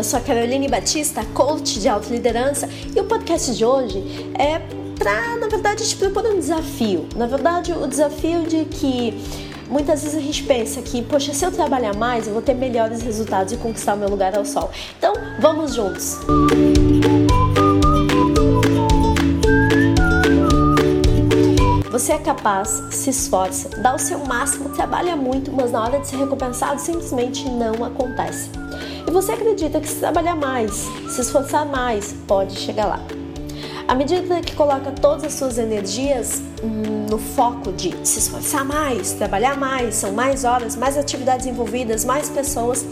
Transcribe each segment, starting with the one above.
Eu sou a Caroline Batista, coach de autoliderança, e o podcast de hoje é para, na verdade, te propor um desafio. Na verdade, o desafio de que muitas vezes a gente pensa que, poxa, se eu trabalhar mais, eu vou ter melhores resultados e conquistar o meu lugar ao sol. Então, vamos juntos! Você é capaz, se esforça, dá o seu máximo, trabalha muito, mas na hora de ser recompensado simplesmente não acontece. E você acredita que se trabalhar mais, se esforçar mais, pode chegar lá. À medida que coloca todas as suas energias hum, no foco de se esforçar mais, trabalhar mais, são mais horas, mais atividades envolvidas, mais pessoas,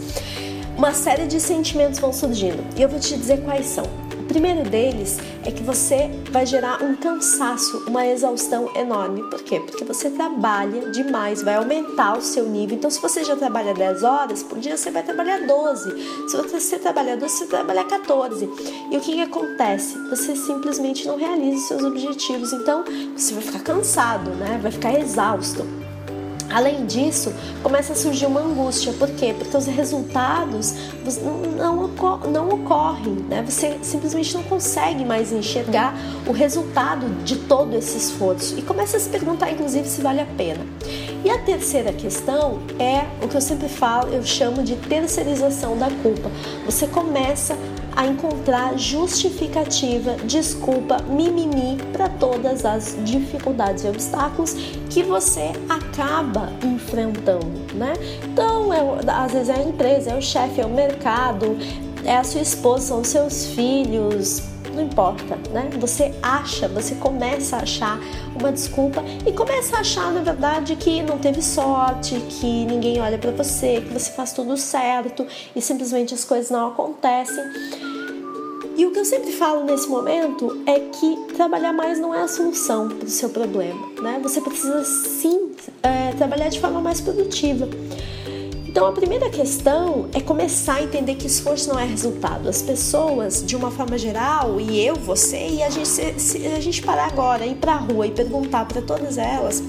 uma série de sentimentos vão surgindo. E eu vou te dizer quais são primeiro deles é que você vai gerar um cansaço, uma exaustão enorme. Por quê? Porque você trabalha demais, vai aumentar o seu nível. Então, se você já trabalha 10 horas por dia, você vai trabalhar 12. Se você trabalhar 12, você trabalhar 14. E o que, que acontece? Você simplesmente não realiza os seus objetivos. Então, você vai ficar cansado, né? Vai ficar exausto. Além disso, começa a surgir uma angústia. Por quê? Porque os resultados não, não ocorrem, né? Você simplesmente não consegue mais enxergar o resultado de todo esse esforço e começa a se perguntar, inclusive, se vale a pena. E a terceira questão é o que eu sempre falo, eu chamo de terceirização da culpa. Você começa a encontrar justificativa, desculpa, mimimi para todas as dificuldades e obstáculos que você acaba enfrentando, né? Então, é, às vezes é a empresa, é o chefe, é o mercado, é a sua esposa, são seus filhos, não importa, né? Você acha, você começa a achar uma desculpa e começa a achar, na verdade, que não teve sorte, que ninguém olha para você, que você faz tudo certo e simplesmente as coisas não acontecem. E o que eu sempre falo nesse momento é que trabalhar mais não é a solução para o seu problema, né? Você precisa sim é, trabalhar de forma mais produtiva. Então a primeira questão é começar a entender que esforço não é resultado. As pessoas, de uma forma geral, e eu, você, e a gente, se, se a gente parar agora, ir para a rua e perguntar para todas elas,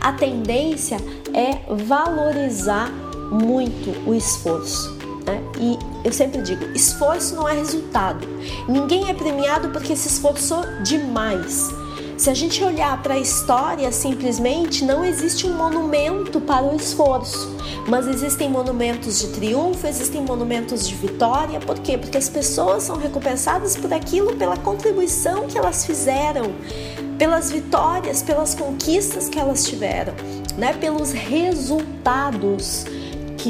a tendência é valorizar muito o esforço. Né? E eu sempre digo: esforço não é resultado. Ninguém é premiado porque se esforçou demais. Se a gente olhar para a história, simplesmente não existe um monumento para o esforço, mas existem monumentos de triunfo, existem monumentos de vitória. Por quê? Porque as pessoas são recompensadas por aquilo, pela contribuição que elas fizeram, pelas vitórias, pelas conquistas que elas tiveram, né? pelos resultados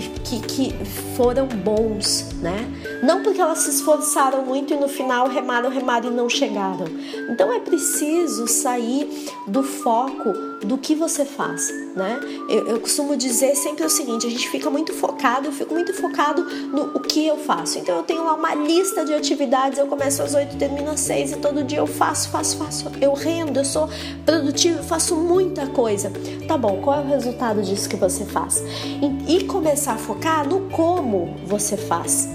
que, que, que foram bons, né? Não porque elas se esforçaram muito e no final remaram, remaram e não chegaram. Então é preciso sair do foco do que você faz, né? Eu, eu, costumo dizer sempre o seguinte: a gente fica muito focado, eu fico muito focado no o que eu faço. Então eu tenho lá uma lista de atividades, eu começo às oito, termino às seis e todo dia eu faço, faço, faço. Eu rendo, eu sou produtivo, eu faço muita coisa. Tá bom, qual é o resultado disso que você faz? E, e começar a focar no como você faz.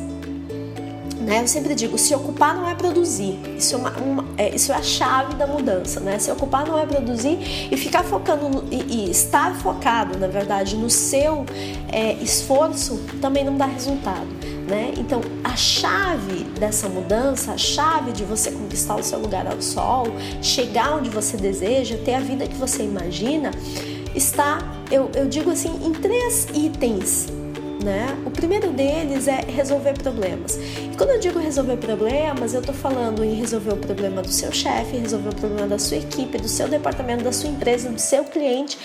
Né? Eu sempre digo, se ocupar não é produzir. Isso é, uma, uma, é, isso é a chave da mudança, né? Se ocupar não é produzir e ficar focando no, e, e, estar focado, na verdade, no seu é, esforço também não dá resultado. Né? Então, a chave dessa mudança, a chave de você conquistar o seu lugar ao sol, chegar onde você deseja, ter a vida que você imagina, está, eu, eu digo assim, em três itens né? O primeiro deles é resolver problemas. E quando eu digo resolver problemas, eu estou falando em resolver o problema do seu chefe, resolver o problema da sua equipe, do seu departamento, da sua empresa, do seu cliente.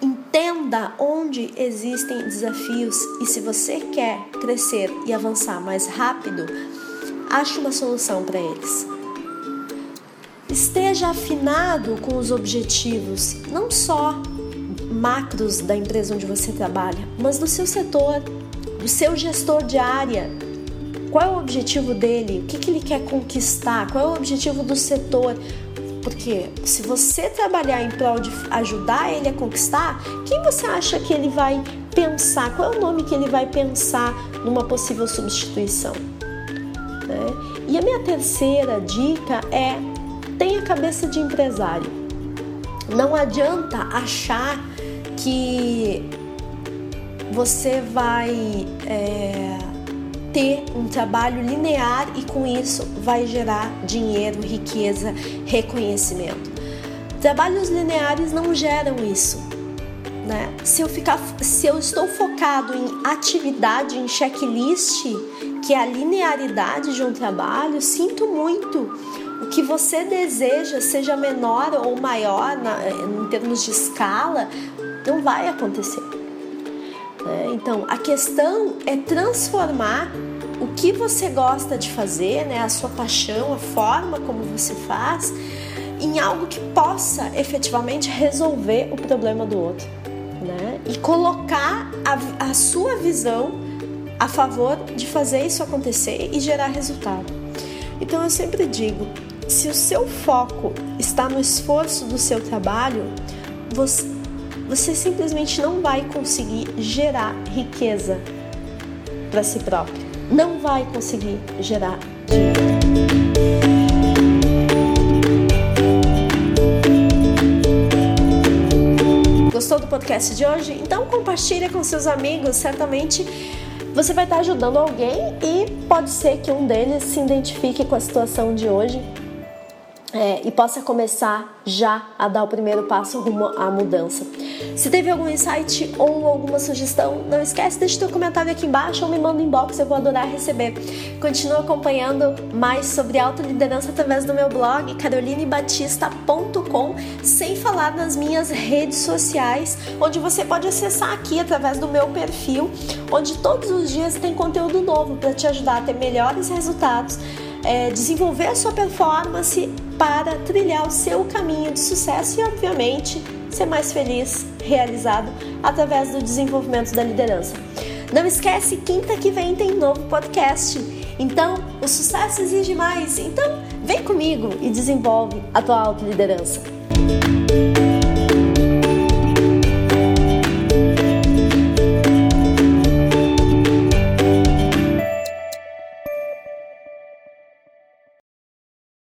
Entenda onde existem desafios e se você quer crescer e avançar mais rápido, ache uma solução para eles. Esteja afinado com os objetivos, não só macros da empresa onde você trabalha, mas do seu setor, do seu gestor de área. Qual é o objetivo dele? O que, que ele quer conquistar? Qual é o objetivo do setor? Porque se você trabalhar em prol de ajudar ele a conquistar, quem você acha que ele vai pensar? Qual é o nome que ele vai pensar numa possível substituição? Né? E a minha terceira dica é tenha cabeça de empresário. Não adianta achar que você vai é, ter um trabalho linear e com isso vai gerar dinheiro, riqueza, reconhecimento. Trabalhos lineares não geram isso. Né? Se eu ficar, se eu estou focado em atividade, em checklist, que é a linearidade de um trabalho, sinto muito. O que você deseja, seja menor ou maior na, em termos de escala, não vai acontecer. Né? Então, a questão é transformar o que você gosta de fazer, né, a sua paixão, a forma como você faz, em algo que possa efetivamente resolver o problema do outro. Né? E colocar a, a sua visão a favor de fazer isso acontecer e gerar resultado. Então eu sempre digo: se o seu foco está no esforço do seu trabalho, você, você simplesmente não vai conseguir gerar riqueza para si próprio. Não vai conseguir gerar dinheiro. Gostou do podcast de hoje? Então compartilha com seus amigos, certamente você vai estar ajudando alguém e pode ser que um deles se identifique com a situação de hoje é, e possa começar já a dar o primeiro passo rumo à mudança. Se teve algum insight ou alguma sugestão, não esquece, deixe teu comentário aqui embaixo ou me manda um inbox, eu vou adorar receber. Continua acompanhando mais sobre autoliderança através do meu blog carolinebatista.com, sem falar nas minhas redes sociais, onde você pode acessar aqui através do meu perfil, onde todos os dias tem conteúdo novo para te ajudar a ter melhores resultados é, desenvolver a sua performance para trilhar o seu caminho de sucesso e, obviamente, ser mais feliz, realizado através do desenvolvimento da liderança. Não esquece, quinta que vem tem novo podcast. Então, o sucesso exige mais. Então, vem comigo e desenvolve a tua autoliderança. liderança.